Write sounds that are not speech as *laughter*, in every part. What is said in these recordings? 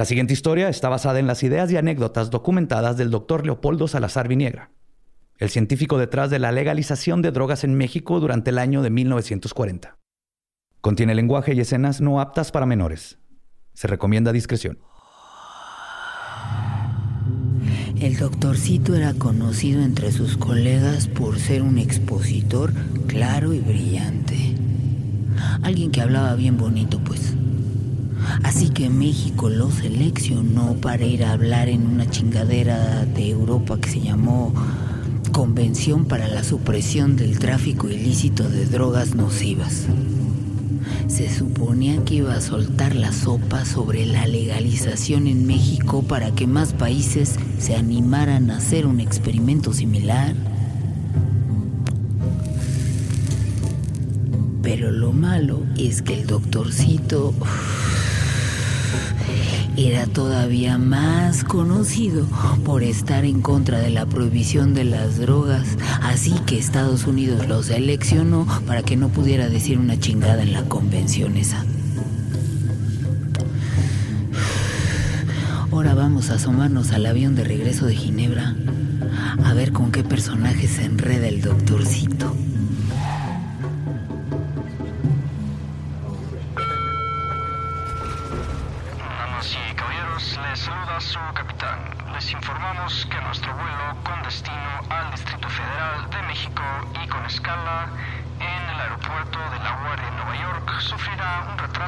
La siguiente historia está basada en las ideas y anécdotas documentadas del doctor Leopoldo Salazar Viniegra, el científico detrás de la legalización de drogas en México durante el año de 1940. Contiene lenguaje y escenas no aptas para menores. Se recomienda discreción. El doctorcito era conocido entre sus colegas por ser un expositor claro y brillante. Alguien que hablaba bien bonito, pues. Así que México lo seleccionó para ir a hablar en una chingadera de Europa que se llamó Convención para la Supresión del Tráfico Ilícito de Drogas Nocivas se suponía que iba a soltar la sopa sobre la legalización en México para que más países se animaran a hacer un experimento similar. Pero lo malo es que el doctorcito era todavía más conocido por estar en contra de la prohibición de las drogas, así que Estados Unidos lo seleccionó para que no pudiera decir una chingada en la convención esa. Ahora vamos a asomarnos al avión de regreso de Ginebra a ver con qué personaje se enreda el doctorcito.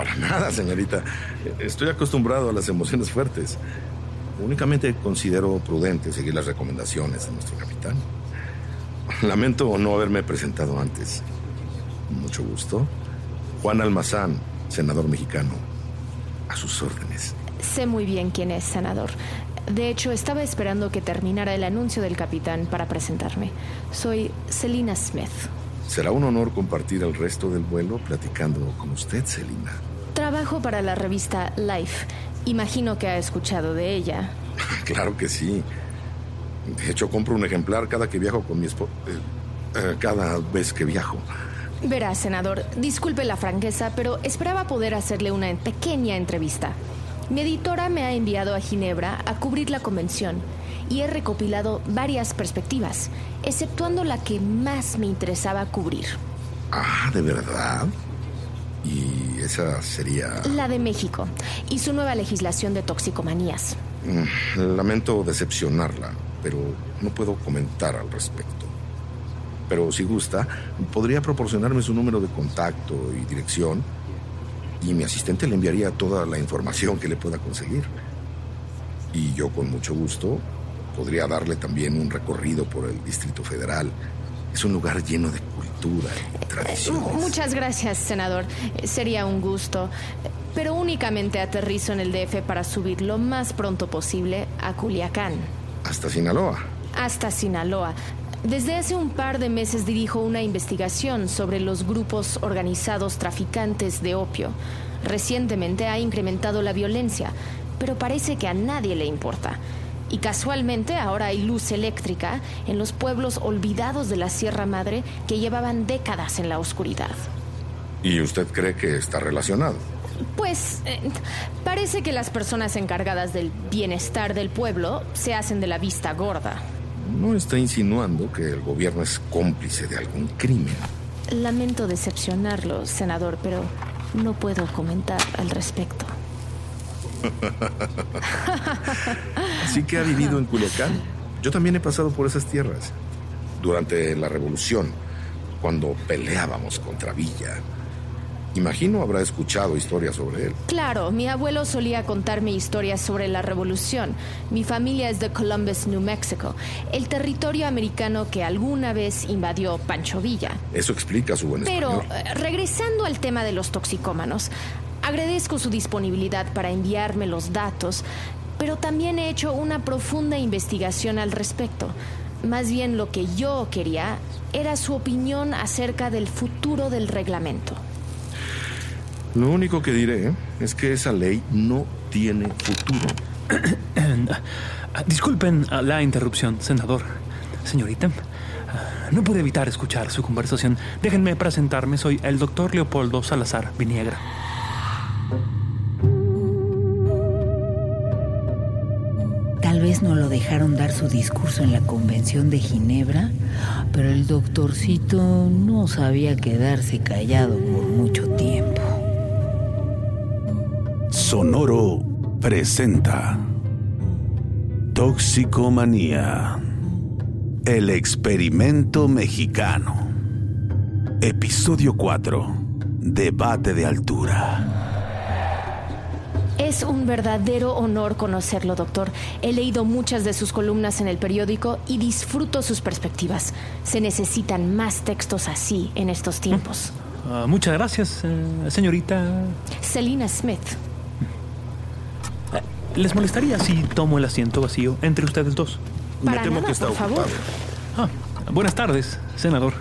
para nada, señorita. Estoy acostumbrado a las emociones fuertes. Únicamente considero prudente seguir las recomendaciones de nuestro capitán. Lamento no haberme presentado antes. Mucho gusto. Juan Almazán, senador mexicano. A sus órdenes. Sé muy bien quién es, senador. De hecho, estaba esperando que terminara el anuncio del capitán para presentarme. Soy Selina Smith. Será un honor compartir el resto del vuelo platicando con usted, Selina. Trabajo para la revista Life. Imagino que ha escuchado de ella. *laughs* claro que sí. De hecho, compro un ejemplar cada que viajo con mi esposo. Eh, eh, cada vez que viajo. Verá, senador, disculpe la franqueza, pero esperaba poder hacerle una pequeña entrevista. Mi editora me ha enviado a Ginebra a cubrir la convención y he recopilado varias perspectivas, exceptuando la que más me interesaba cubrir. Ah, ¿de verdad? ¿Y esa sería...? La de México y su nueva legislación de toxicomanías. Mm, lamento decepcionarla, pero no puedo comentar al respecto. Pero si gusta, podría proporcionarme su número de contacto y dirección y mi asistente le enviaría toda la información que le pueda conseguir. Y yo con mucho gusto podría darle también un recorrido por el Distrito Federal. Es un lugar lleno de cultura y tradiciones. Muchas gracias, senador. Sería un gusto. Pero únicamente aterrizo en el DF para subir lo más pronto posible a Culiacán. ¿Hasta Sinaloa? Hasta Sinaloa. Desde hace un par de meses dirijo una investigación sobre los grupos organizados traficantes de opio. Recientemente ha incrementado la violencia, pero parece que a nadie le importa. Y casualmente ahora hay luz eléctrica en los pueblos olvidados de la Sierra Madre que llevaban décadas en la oscuridad. ¿Y usted cree que está relacionado? Pues eh, parece que las personas encargadas del bienestar del pueblo se hacen de la vista gorda. No está insinuando que el gobierno es cómplice de algún crimen. Lamento decepcionarlo, senador, pero no puedo comentar al respecto. *laughs* Así que ha vivido en Culiacán. Yo también he pasado por esas tierras. Durante la revolución, cuando peleábamos contra Villa, Imagino habrá escuchado historias sobre él. Claro, mi abuelo solía contarme historias sobre la revolución. Mi familia es de Columbus, New Mexico, el territorio americano que alguna vez invadió Pancho Villa. Eso explica su buen Pero, eh, regresando al tema de los toxicómanos, agradezco su disponibilidad para enviarme los datos. pero también he hecho una profunda investigación al respecto. Más bien lo que yo quería era su opinión acerca del futuro del reglamento. Lo único que diré es que esa ley no tiene futuro. *coughs* Disculpen la interrupción, senador. Señorita, no pude evitar escuchar su conversación. Déjenme presentarme. Soy el doctor Leopoldo Salazar Viniegra. Tal vez no lo dejaron dar su discurso en la convención de Ginebra, pero el doctorcito no sabía quedarse callado por mucho tiempo. Sonoro presenta Toxicomanía. El experimento mexicano. Episodio 4. Debate de altura. Es un verdadero honor conocerlo, doctor. He leído muchas de sus columnas en el periódico y disfruto sus perspectivas. Se necesitan más textos así en estos tiempos. Uh, muchas gracias, uh, señorita. Selina Smith. Uh, ¿Les molestaría si tomo el asiento vacío entre ustedes dos? Para Me temo nada, que está por favor. ocupado. Ah, buenas tardes, senador.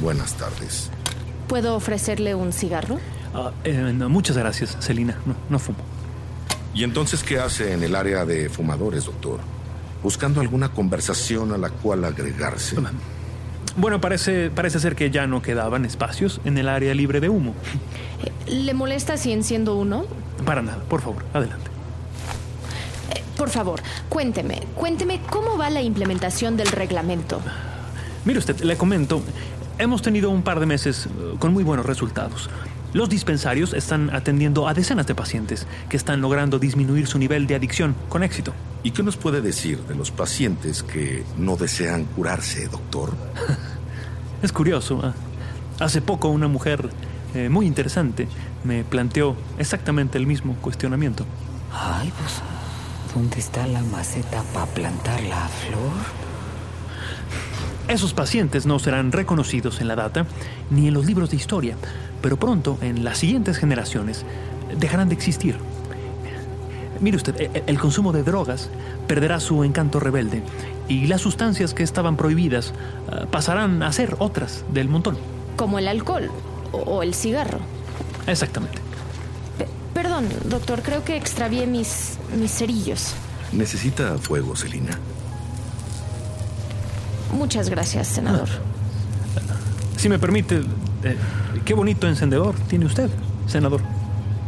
Buenas tardes. ¿Puedo ofrecerle un cigarro? Ah, eh, no, muchas gracias, Celina. No, no fumo. ¿Y entonces qué hace en el área de fumadores, doctor? Buscando alguna conversación a la cual agregarse. Bueno, parece, parece ser que ya no quedaban espacios en el área libre de humo. Eh, ¿Le molesta si enciendo uno? Para nada, por favor, adelante. Eh, por favor, cuénteme, cuénteme cómo va la implementación del reglamento. Mire usted, le comento, hemos tenido un par de meses eh, con muy buenos resultados. Los dispensarios están atendiendo a decenas de pacientes que están logrando disminuir su nivel de adicción con éxito. ¿Y qué nos puede decir de los pacientes que no desean curarse, doctor? *laughs* Es curioso. ah, Hace poco una mujer eh, muy interesante me planteó exactamente el mismo cuestionamiento. Ay, pues, ¿dónde está la maceta para plantar la flor? Esos pacientes no serán reconocidos en la data ni en los libros de historia, pero pronto, en las siguientes generaciones, dejarán de existir. Mire usted, e- el consumo de drogas perderá su encanto rebelde y las sustancias que estaban prohibidas ah, pasarán a ser otras del montón. Como el alcohol o, el cigarro. Exactamente. Pe- perdón, doctor, creo que extravié mis, mis cerillos. ¿Necesita fuego, Celina? Muchas gracias, senador. Si me permite, eh, qué bonito encendedor tiene usted, senador.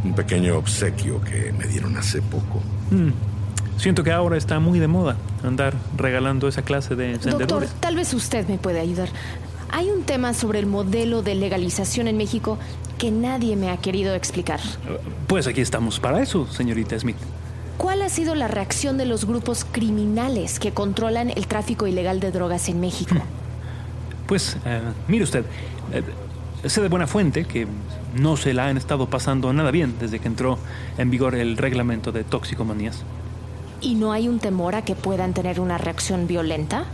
Un pequeño obsequio que me dieron hace poco. Mm, Siento que ahora está muy de moda andar regalando esa clase de Doctor, encendedores. tal vez usted me puede ayudar. Hay un tema sobre el modelo de legalización en México que nadie me ha querido explicar. Pues aquí estamos para eso, señorita Smith. ¿Cuál ha sido la reacción de los grupos criminales que controlan el tráfico ilegal de drogas en México? Pues, eh, mire usted, eh, sé de buena fuente que no se la han estado pasando nada bien desde que entró en vigor el reglamento de toxicomanías. ¿Y no hay un temor a que puedan tener una reacción violenta?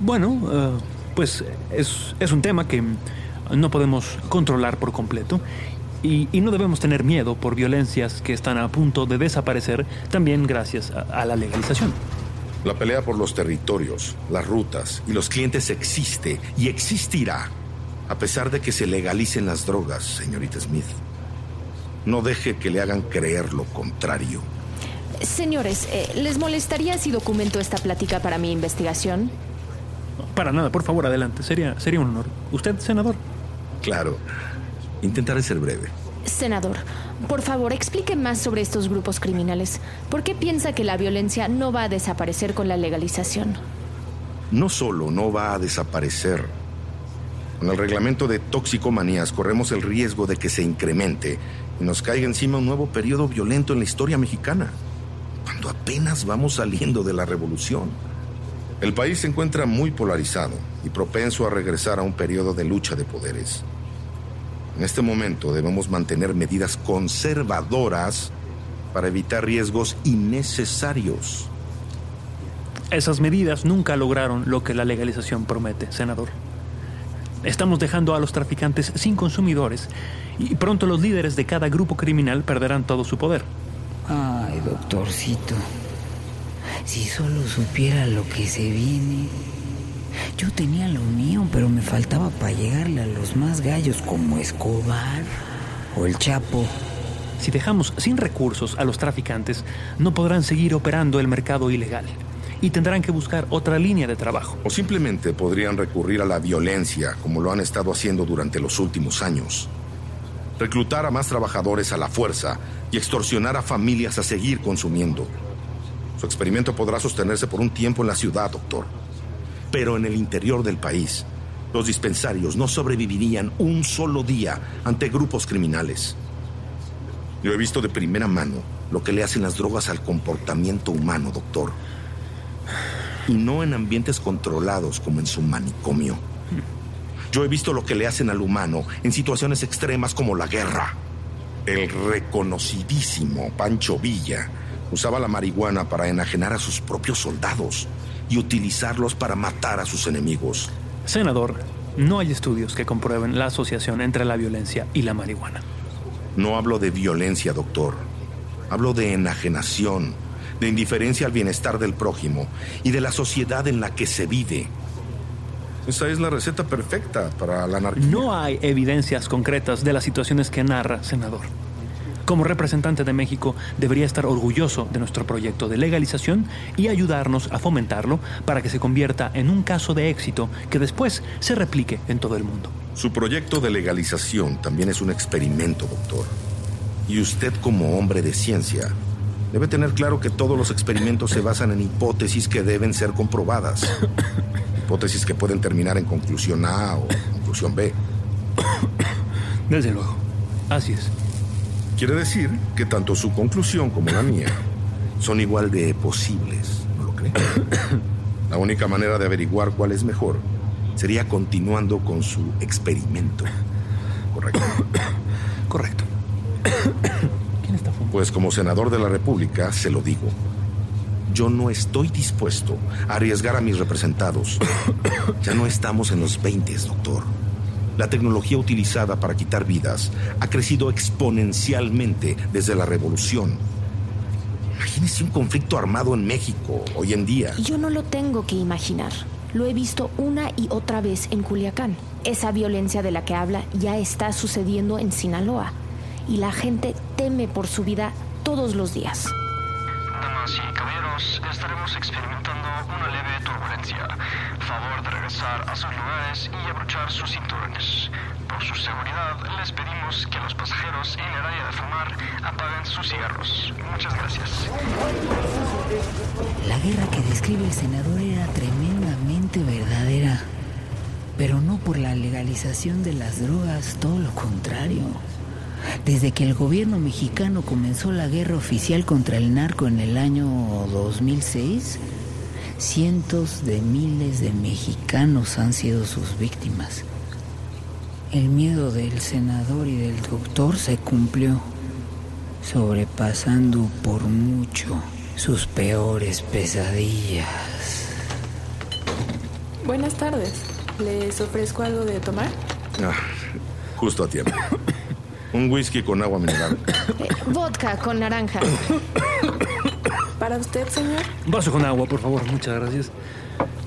Bueno, eh, pues es, es un tema que no podemos controlar por completo y, y no debemos tener miedo por violencias que están a punto de desaparecer también gracias a, a la legalización. La pelea por los territorios, las rutas y los clientes existe y existirá, a pesar de que se legalicen las drogas, señorita Smith. No deje que le hagan creer lo contrario. Señores, eh, ¿les molestaría si documento esta plática para mi investigación? Para nada, por favor, adelante. Sería, sería un honor. ¿Usted, senador? Claro, intentaré ser breve. Senador, por favor, explique más sobre estos grupos criminales. ¿Por qué piensa que la violencia no va a desaparecer con la legalización? No solo no va a desaparecer. Con el reglamento de toxicomanías corremos el riesgo de que se incremente y nos caiga encima un nuevo periodo violento en la historia mexicana, cuando apenas vamos saliendo de la revolución. El país se encuentra muy polarizado y propenso a regresar a un periodo de lucha de poderes. En este momento debemos mantener medidas conservadoras para evitar riesgos innecesarios. Esas medidas nunca lograron lo que la legalización promete, senador. Estamos dejando a los traficantes sin consumidores y pronto los líderes de cada grupo criminal perderán todo su poder. Ay, doctorcito. Si solo supiera lo que se viene. Yo tenía lo mío, pero me faltaba para llegarle a los más gallos como Escobar o el Chapo. Si dejamos sin recursos a los traficantes, no podrán seguir operando el mercado ilegal y tendrán que buscar otra línea de trabajo. O simplemente podrían recurrir a la violencia como lo han estado haciendo durante los últimos años. Reclutar a más trabajadores a la fuerza y extorsionar a familias a seguir consumiendo. Su experimento podrá sostenerse por un tiempo en la ciudad, doctor. Pero en el interior del país, los dispensarios no sobrevivirían un solo día ante grupos criminales. Yo he visto de primera mano lo que le hacen las drogas al comportamiento humano, doctor. Y no en ambientes controlados como en su manicomio. Yo he visto lo que le hacen al humano en situaciones extremas como la guerra. El reconocidísimo Pancho Villa usaba la marihuana para enajenar a sus propios soldados y utilizarlos para matar a sus enemigos. Senador, no hay estudios que comprueben la asociación entre la violencia y la marihuana. No hablo de violencia, doctor. Hablo de enajenación, de indiferencia al bienestar del prójimo y de la sociedad en la que se vive. Esa es la receta perfecta para la anarquía. No hay evidencias concretas de las situaciones que narra, senador. Como representante de México, debería estar orgulloso de nuestro proyecto de legalización y ayudarnos a fomentarlo para que se convierta en un caso de éxito que después se replique en todo el mundo. Su proyecto de legalización también es un experimento, doctor. Y usted como hombre de ciencia debe tener claro que todos los experimentos se basan en hipótesis que deben ser comprobadas. *coughs* hipótesis que pueden terminar en conclusión A o conclusión B. Desde luego. Así es. Quiere decir que tanto su conclusión como la mía son igual de posibles, ¿no lo cree? *coughs* La única manera de averiguar cuál es mejor sería continuando con su experimento. ¿Correcto? *coughs* Correcto. *coughs* ¿Quién está fumando? Pues como senador de la República, se lo digo. Yo no estoy dispuesto a arriesgar a mis representados. Ya no estamos en los 20, doctor. La tecnología utilizada para quitar vidas ha crecido exponencialmente desde la revolución. Imagínese un conflicto armado en México hoy en día. Yo no lo tengo que imaginar. Lo he visto una y otra vez en Culiacán. Esa violencia de la que habla ya está sucediendo en Sinaloa. Y la gente teme por su vida todos los días. Damas y caballeros, estaremos experimentando una leve turbulencia. Favor de regresar a sus lugares y abrochar sus cinturones. Por su seguridad, les pedimos que los pasajeros en el área de fumar apaguen sus cigarros. Muchas gracias. La guerra que describe el senador era tremendamente verdadera. Pero no por la legalización de las drogas, todo lo contrario. Desde que el gobierno mexicano comenzó la guerra oficial contra el narco en el año 2006, cientos de miles de mexicanos han sido sus víctimas. El miedo del senador y del doctor se cumplió, sobrepasando por mucho sus peores pesadillas. Buenas tardes. ¿Les ofrezco algo de tomar? Ah, justo a tiempo. *coughs* Un whisky con agua mineral. *coughs* Vodka con naranja. *coughs* ¿Para usted, señor? Vaso con agua, por favor. Muchas gracias.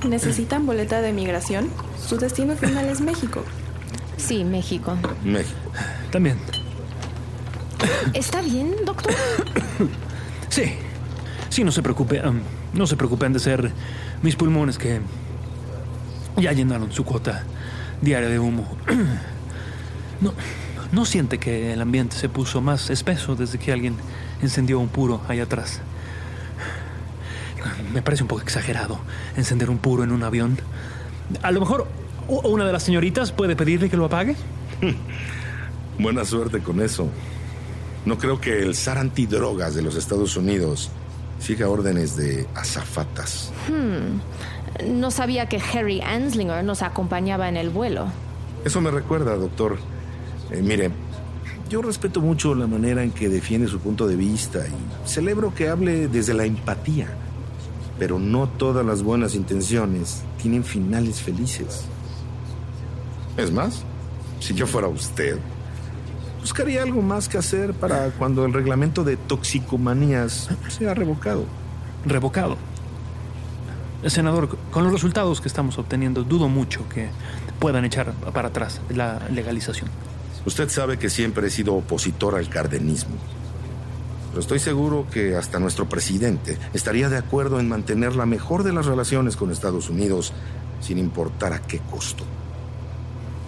¿Necesitan boleta de migración? Su destino final es México. Sí, México. México. También. ¿Está bien, doctor? *coughs* Sí. Sí, no se preocupe. no se preocupe, han de ser mis pulmones que ya llenaron su cuota diaria de humo. No, no siente que el ambiente se puso más espeso desde que alguien encendió un puro allá atrás. Me parece un poco exagerado encender un puro en un avión. A lo mejor una de las señoritas puede pedirle que lo apague. *laughs* Buena suerte con eso. No creo que el zar antidrogas de los Estados Unidos siga órdenes de azafatas. No sabía que Harry Anslinger nos acompañaba en el vuelo. Eso me recuerda, doctor. Eh, mire, yo respeto mucho la manera en que defiende su punto de vista y celebro que hable desde la empatía. Pero no todas las buenas intenciones tienen finales felices. Es más, si yo fuera usted, Buscaría algo más que hacer para cuando el reglamento de toxicomanías sea revocado. Revocado. Senador, con los resultados que estamos obteniendo, dudo mucho que puedan echar para atrás la legalización. Usted sabe que siempre he sido opositor al cardenismo. Pero estoy seguro que hasta nuestro presidente estaría de acuerdo en mantener la mejor de las relaciones con Estados Unidos, sin importar a qué costo.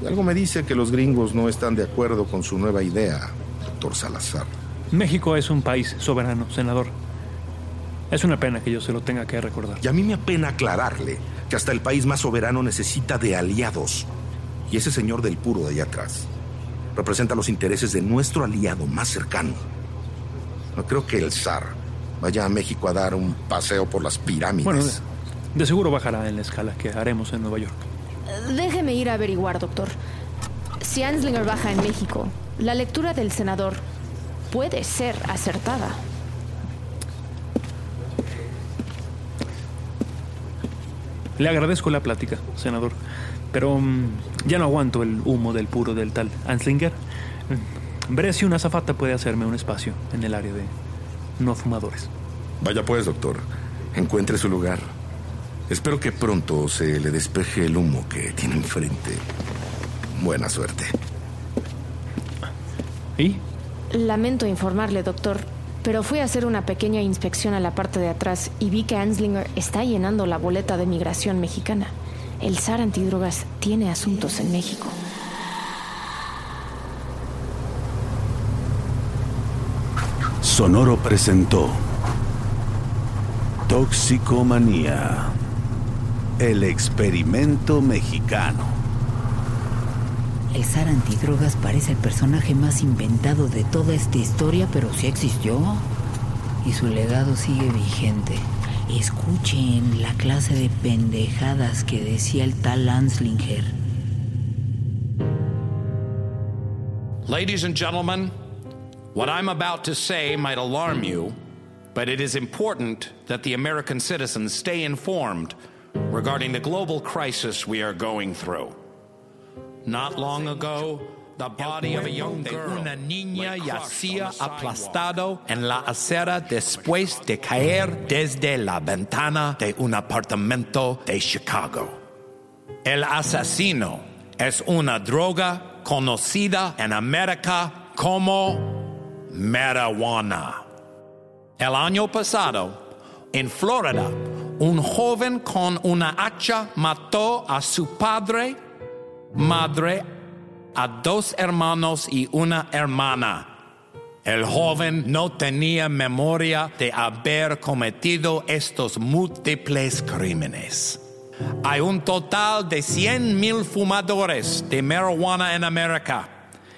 Y algo me dice que los gringos no están de acuerdo con su nueva idea, doctor Salazar. México es un país soberano, senador. Es una pena que yo se lo tenga que recordar. Y a mí me apena aclararle que hasta el país más soberano necesita de aliados. Y ese señor del puro de allá atrás representa los intereses de nuestro aliado más cercano. No creo que el zar vaya a México a dar un paseo por las pirámides. Bueno, de seguro bajará en la escala que haremos en Nueva York. Déjeme ir a averiguar, doctor. Si Anslinger baja en México, la lectura del senador puede ser acertada. Le agradezco la plática, senador, pero mm, ya no aguanto el humo del puro del tal Anslinger. Mm, veré si una zafata puede hacerme un espacio en el área de no fumadores. Vaya pues, doctor. Encuentre su lugar. Espero que pronto se le despeje el humo que tiene enfrente. Buena suerte. ¿Y? Lamento informarle, doctor, pero fui a hacer una pequeña inspección a la parte de atrás y vi que Anslinger está llenando la boleta de migración mexicana. El SAR antidrogas tiene asuntos en México. Sonoro presentó Toxicomanía, el experimento mexicano. El zar antidrogas parece el personaje más inventado de toda esta historia, pero sí existió. Y su legado sigue vigente. Escuchen la clase de pendejadas que decía el tal Anslinger. Ladies and gentlemen, what I'm about to say might alarm you, but it is important that the American citizens stay informed regarding the global crisis we are going through. Not long ago, girl una niña yacía aplastado en la acera después de caer desde la ventana de un apartamento de Chicago. El asesino es una droga conocida en América como marijuana. El año pasado, en Florida, un joven con una hacha mató a su padre, madre, a dos hermanos y una hermana. El joven no tenía memoria de haber cometido estos múltiples crímenes. Hay un total de 100 mil fumadores de marihuana en América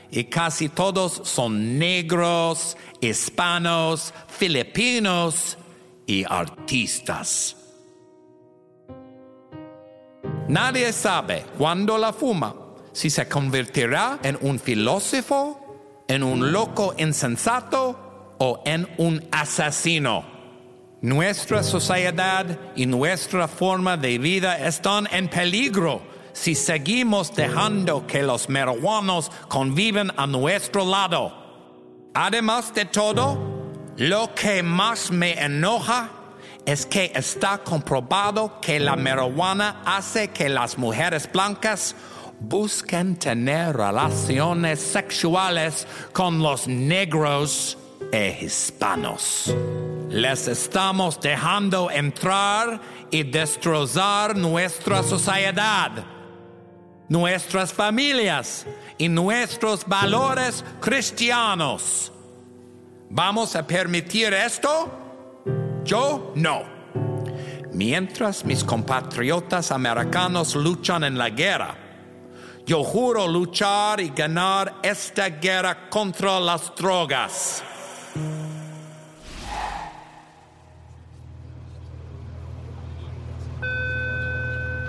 y casi todos son negros, hispanos, filipinos y artistas. Nadie sabe cuándo la fuma si se convertirá en un filósofo, en un loco insensato o en un asesino. Nuestra sociedad y nuestra forma de vida están en peligro si seguimos dejando que los marihuanos conviven a nuestro lado. Además de todo, lo que más me enoja es que está comprobado que la marihuana hace que las mujeres blancas busquen tener relaciones sexuales con los negros e hispanos. Les estamos dejando entrar y destrozar nuestra sociedad, nuestras familias y nuestros valores cristianos. ¿Vamos a permitir esto? Yo no. Mientras mis compatriotas americanos luchan en la guerra, yo juro luchar y ganar esta guerra contra las drogas.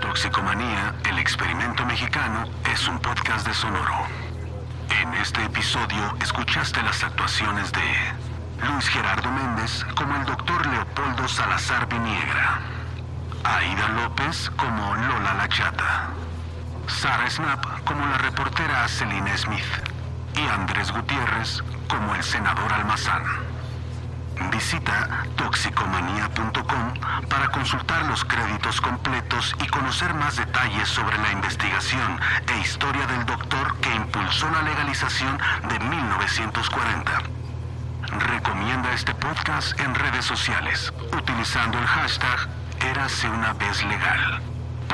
Toxicomanía, el experimento mexicano, es un podcast de Sonoro. En este episodio escuchaste las actuaciones de Luis Gerardo Méndez como el doctor Leopoldo Salazar Viniegra, Aida López como Lola La Chata, Sarah Snap como la reportera Celine Smith, y Andrés Gutiérrez como el senador Almazán. Visita toxicomanía.com para consultar los créditos completos y conocer más detalles sobre la investigación e historia del doctor que impulsó la legalización de 1940. Recomienda este podcast en redes sociales utilizando el hashtag Érase una vez legal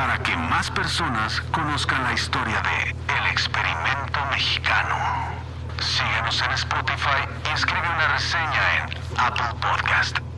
para que más personas conozcan la historia de El Experimento Mexicano. Síguenos en Spotify y escribe una reseña en Apple Podcast.